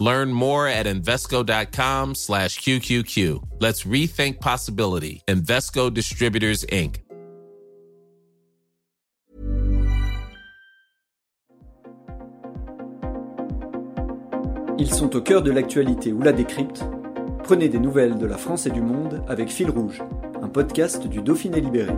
Learn more at Invesco.com slash QQQ. Let's rethink possibility. Invesco Distributors, Inc. Ils sont au cœur de l'actualité ou la décrypte. Prenez des nouvelles de la France et du monde avec Fil Rouge, un podcast du Dauphiné Libéré.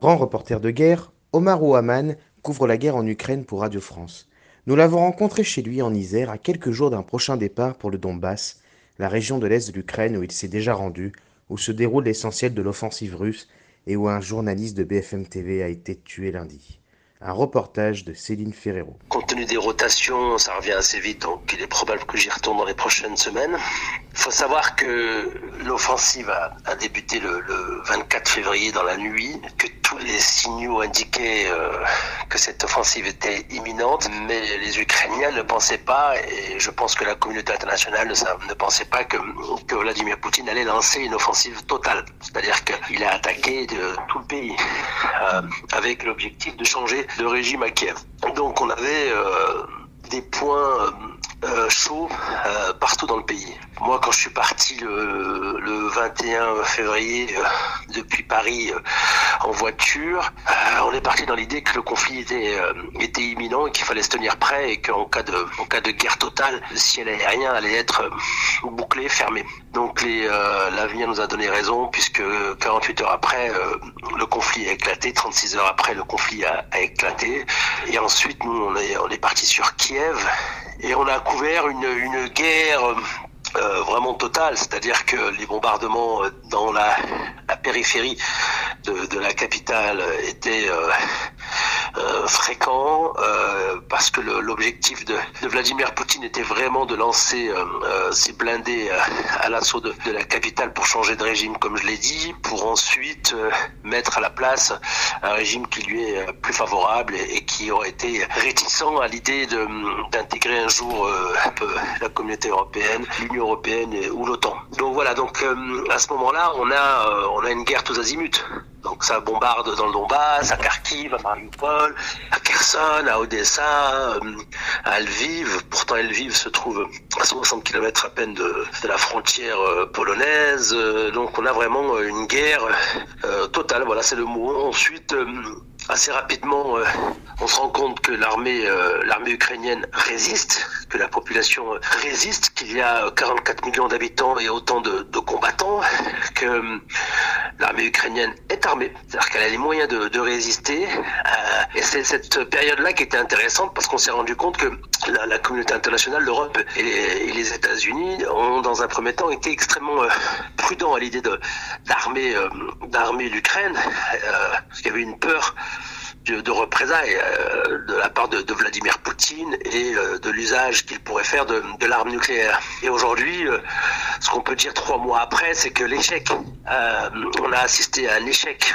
Grand reporter de guerre, Omar Ouaman couvre la guerre en Ukraine pour Radio France. Nous l'avons rencontré chez lui en Isère à quelques jours d'un prochain départ pour le Donbass, la région de l'Est de l'Ukraine où il s'est déjà rendu, où se déroule l'essentiel de l'offensive russe et où un journaliste de BFM TV a été tué lundi. Un reportage de Céline Ferrero. Compte tenu des rotations, ça revient assez vite, donc il est probable que j'y retourne dans les prochaines semaines. Il faut savoir que l'offensive a, débuté le, le, 24 février dans la nuit, tous les signaux indiquaient euh, que cette offensive était imminente, mais les Ukrainiens ne pensaient pas, et je pense que la communauté internationale ne, pensait pas que, Vladimir Poutine allait lancer une offensive totale. C'est-à-dire qu'il a attaqué tout le pays euh, avec l'objectif de changer de régime à Kiev. Donc on avait euh, des points euh, chauds euh, partout dans le pays. Moi, quand je suis parti le, le 21 février euh, depuis Paris euh, en voiture, euh, on est parti dans l'idée que le conflit était, était imminent et qu'il fallait se tenir prêt et qu'en cas de, en cas de guerre totale, le ciel aérien allait être bouclé, fermé. Donc l'avenir nous a donné raison puisque 48 heures après, le conflit a éclaté, 36 heures après, le conflit a, a éclaté. Et ensuite, nous, on est, on est parti sur Kiev et on a couvert une, guerre euh, vraiment totale, c'est-à-dire que les bombardements dans la, périphérie de, la capitale étaient euh, euh, fréquents parce que l'objectif de, Vladimir Poutine était vraiment de lancer ses blindés à l'assaut de, la capitale pour changer de régime, comme je l'ai dit, pour ensuite mettre à la place un régime qui lui est plus favorable et, qui aurait été réticent à l'idée d'intégrer un jour peu la communauté européenne, l'Union européenne ou l'OTAN. Donc voilà, donc euh, à ce moment-là, on a euh, on a une guerre tous azimuts. Donc ça bombarde dans le Donbass, à Kharkiv, à Mariupol, à Kherson, à Odessa, euh, à Lviv. Pourtant Lviv se trouve à 60 km à peine de, la frontière polonaise. donc on a vraiment une guerre totale, voilà c'est le mot. Ensuite assez rapidement, euh, on se rend compte que l'armée, euh, ukrainienne résiste, que la population résiste, qu'il y a 44 millions d'habitants et autant de, de combattants, que euh, l'armée ukrainienne est armée, c'est-à-dire qu'elle a les moyens de, résister. et c'est cette période-là qui était intéressante parce qu'on s'est rendu compte que la, communauté internationale, l'Europe et les, États-Unis ont, dans un premier temps, été extrêmement prudents à l'idée d'armer, d'armer l'Ukraine, parce qu'il y avait une peur de, représailles euh, de la part de, Vladimir Poutine et euh, de l'usage qu'il pourrait faire de, de l'arme nucléaire. Et aujourd'hui, euh, ce qu'on peut dire trois mois après, c'est que l'échec, on a assisté à un échec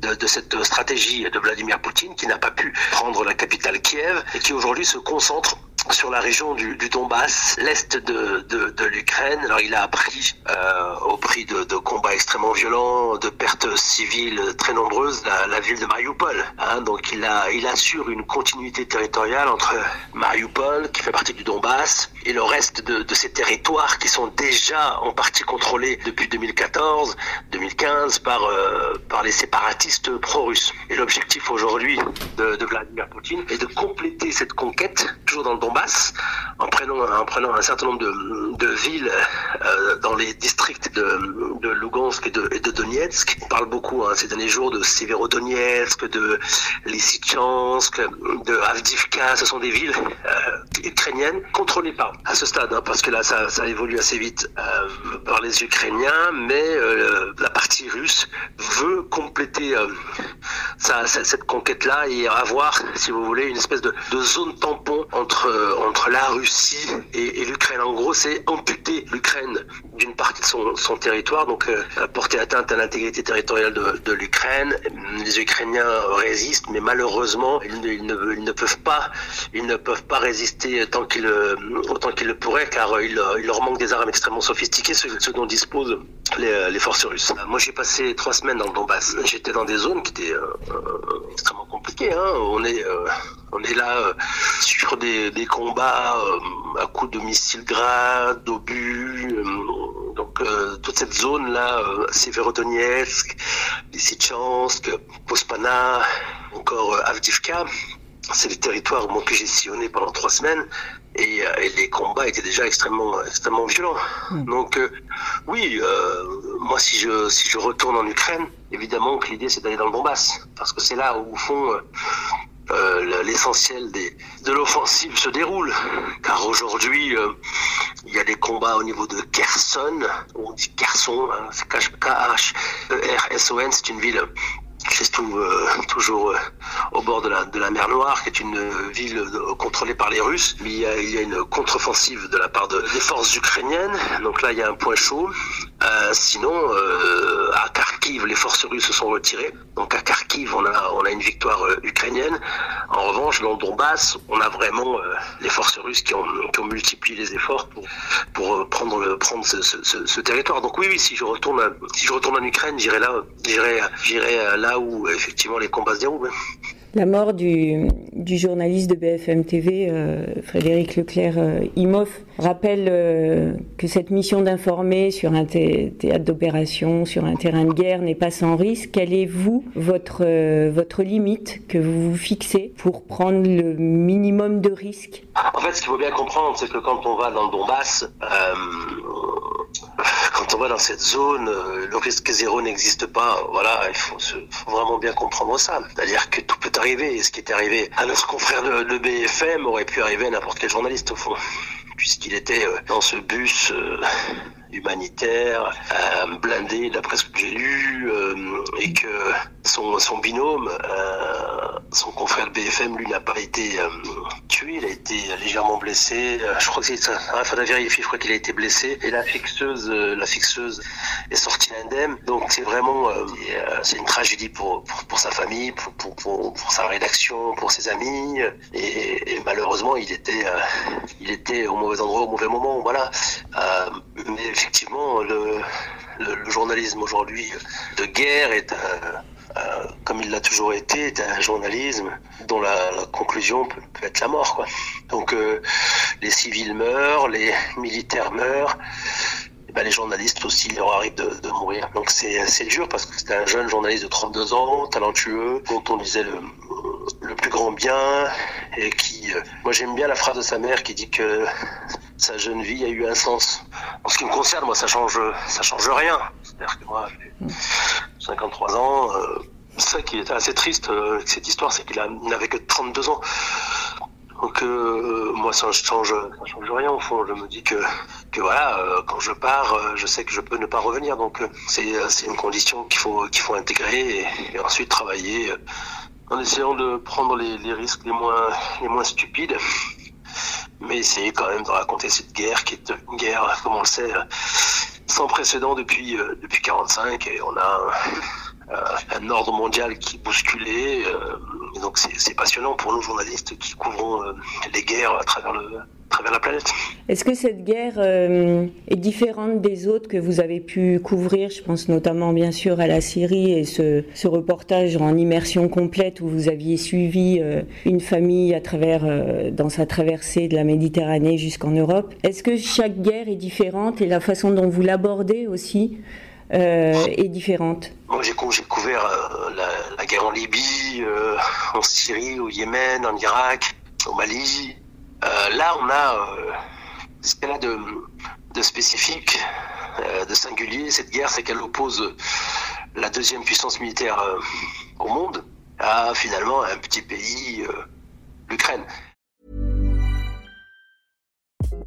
de, de, cette stratégie de Vladimir Poutine qui n'a pas pu prendre la capitale Kiev et qui aujourd'hui se concentre sur la région du, du Donbass, l'est de, de, de l'Ukraine. Alors il a appris euh, au prix de, de, combats extrêmement violents, de pertes civiles très nombreuses, la, la ville de Mariupol. Hein, donc il, a, il assure une continuité territoriale entre Mariupol, qui fait partie du Donbass, et le reste de, de ces territoires qui sont déjà en partie contrôlés depuis 2014, 2015 par, euh, par les séparatistes pro-russes. Et l'objectif aujourd'hui de, de Vladimir Poutine est de compléter cette conquête, toujours dans le Donbass, prenant, en prenant un certain nombre de, villes euh, dans les districts de, Lugansk et de, et de, Donetsk. On parle beaucoup hein, ces derniers jours de Severodonetsk, de Lysychansk, de Avdivka. Ce sont des villes euh, ukrainiennes contrôlées par, à ce stade, hein, parce que là ça, évolue assez vite, euh, par les Ukrainiens, mais la partie russe veut compléter sa, cette conquête-là et avoir, si vous voulez, une espèce de, de zone tampon entre entre la Russie et, l'Ukraine. En gros, c'est amputer l'Ukraine d'une partie de son, territoire, donc euh, porter atteinte à l'intégrité territoriale de, l'Ukraine. Les Ukrainiens résistent, mais malheureusement, ils ne, peuvent pas, ils ne peuvent pas résister tant qu'ils autant qu'ils le pourraient, car il, il, leur manque des armes extrêmement sophistiquées, ce, dont disposent les, forces russes. Moi, j'ai passé trois semaines dans le Donbass. J'étais dans des zones qui étaient euh, euh extrêmement compliquées. Hein. On est euh, on est là euh, sur des, des combats à coups de missiles grades, d'obus. Toute cette zone là, Severodonetsk, Lysychansk, Pospana, encore Avdivka c'est les territoires que j'ai sillonné pendant trois semaines et, euh, et, les combats étaient déjà extrêmement extrêmement violents. Hmm. Donc euh, oui, euh, moi si je si je retourne en Ukraine, évidemment que l'idée c'est d'aller dans le Donbass parce que c'est là où au fond euh, l'essentiel de l'offensive se déroule. Car aujourd'hui il y a des combats au niveau de Kherson, on dit Kherson, hein, c'est K-H-E-R-S-O-N, c'est une ville qui se trouve euh, toujours euh, au bord de la, mer Noire, qui est une ville euh, contrôlée par les Russes. Mais il y a, une contre-offensive de la part de, des forces ukrainiennes. Donc là, il y a un point chaud. Euh, sinon, euh, à Kharkiv, les forces russes se sont retirées. Donc à Kharkiv, on a, on a une victoire ukrainienne. En revanche, dans le Donbass, on a vraiment les forces russes qui ont, qui ont multiplié les efforts pour, pour prendre, le, prendre ce, ce, territoire. Donc oui, oui, si je retourne, si je retourne en Ukraine, j'irai là, j'irai là où effectivement les combats se déroulent. La mort du, journaliste de BFM TV, euh, Frédéric Leclerc euh, Imoff, rappelle euh, que cette mission d'informer sur un théâtre d'opération, sur un terrain de guerre n'est pas sans risque. Quelle est, vous, votre, votre limite que vous vous fixez pour prendre le minimum de risques? En fait, ce qu'il faut bien comprendre, c'est que quand on va dans le Donbass, quand on va dans cette zone, euh, le risque zéro n'existe pas. Voilà, il faut, vraiment bien comprendre ça. C'est-à-dire que tout peut arriver. Et ce qui est arrivé à notre confrère de, BFM aurait pu arriver à n'importe quel journaliste au fond, puisqu'il était euh, dans ce bus euh, humanitaire, blindé d'après ce que j'ai lu, et que son, son binôme, son confrère de BFM, lui, n'a pas été tué, il a été légèrement blessé. Je crois que c'est. Il faudra vérifier, je crois qu'il a été blessé. Et la fixeuse, la fixeuse est sortie indemne. Donc c'est vraiment, euh, euh, c'est une tragédie pour, pour, pour sa famille, pour, pour, pour, sa rédaction, pour ses amis. Et, malheureusement, il était, euh, il était au mauvais endroit, au mauvais moment. Voilà. mais effectivement, le, le, journalisme aujourd'hui de guerre est comme il l'a toujours été, est un journalisme dont la, conclusion peut, peut, être la mort. Quoi. Donc les civils meurent, les militaires meurent, ben, les journalistes aussi, il leur arrive de, de mourir. Donc c'est c'est dur parce que c'était un jeune journaliste de 32 ans, talentueux, dont on disait le, le plus grand bien et qui, euh, moi j'aime bien la phrase de sa mère qui dit que sa jeune vie a eu un sens. En ce qui me concerne, moi ça change ça change rien. C'est-à-dire que moi j'ai 53 ans. Euh, ça qui était assez triste euh, avec cette histoire, c'est qu'il n'avait que 32 ans. Donc euh, moi ça change, ça change rien au fond. Je me dis que que voilà, euh, quand je pars, euh, je sais que je peux ne pas revenir. Donc c'est c'est une condition qu'il faut qu'il faut intégrer et, ensuite travailler en essayant de prendre les, les, risques les moins les moins stupides, mais essayer quand même de raconter cette guerre qui est une guerre, comme on le sait, sans précédent depuis depuis 45 et on a un ordre mondial qui bousculé. Euh, donc c'est passionnant pour nous journalistes qui couvrons euh, les guerres à travers le, travers la planète. Est-ce que cette guerre euh, est différente des autres que vous avez pu couvrir? Je pense notamment bien sûr à la Syrie et ce, reportage en immersion complète où vous aviez suivi une famille à travers dans sa traversée de la Méditerranée jusqu'en Europe. Est-ce que chaque guerre est différente et la façon dont vous l'abordez aussi? euh, est différente Moi, j'ai couvert euh, la, guerre en Libye, euh, en Syrie, au Yémen, en Irak, au Mali. là, on a ce qu'elle a de spécifique, de singulier. Cette guerre, c'est qu'elle oppose la deuxième puissance militaire au monde à finalement un petit pays, l'Ukraine.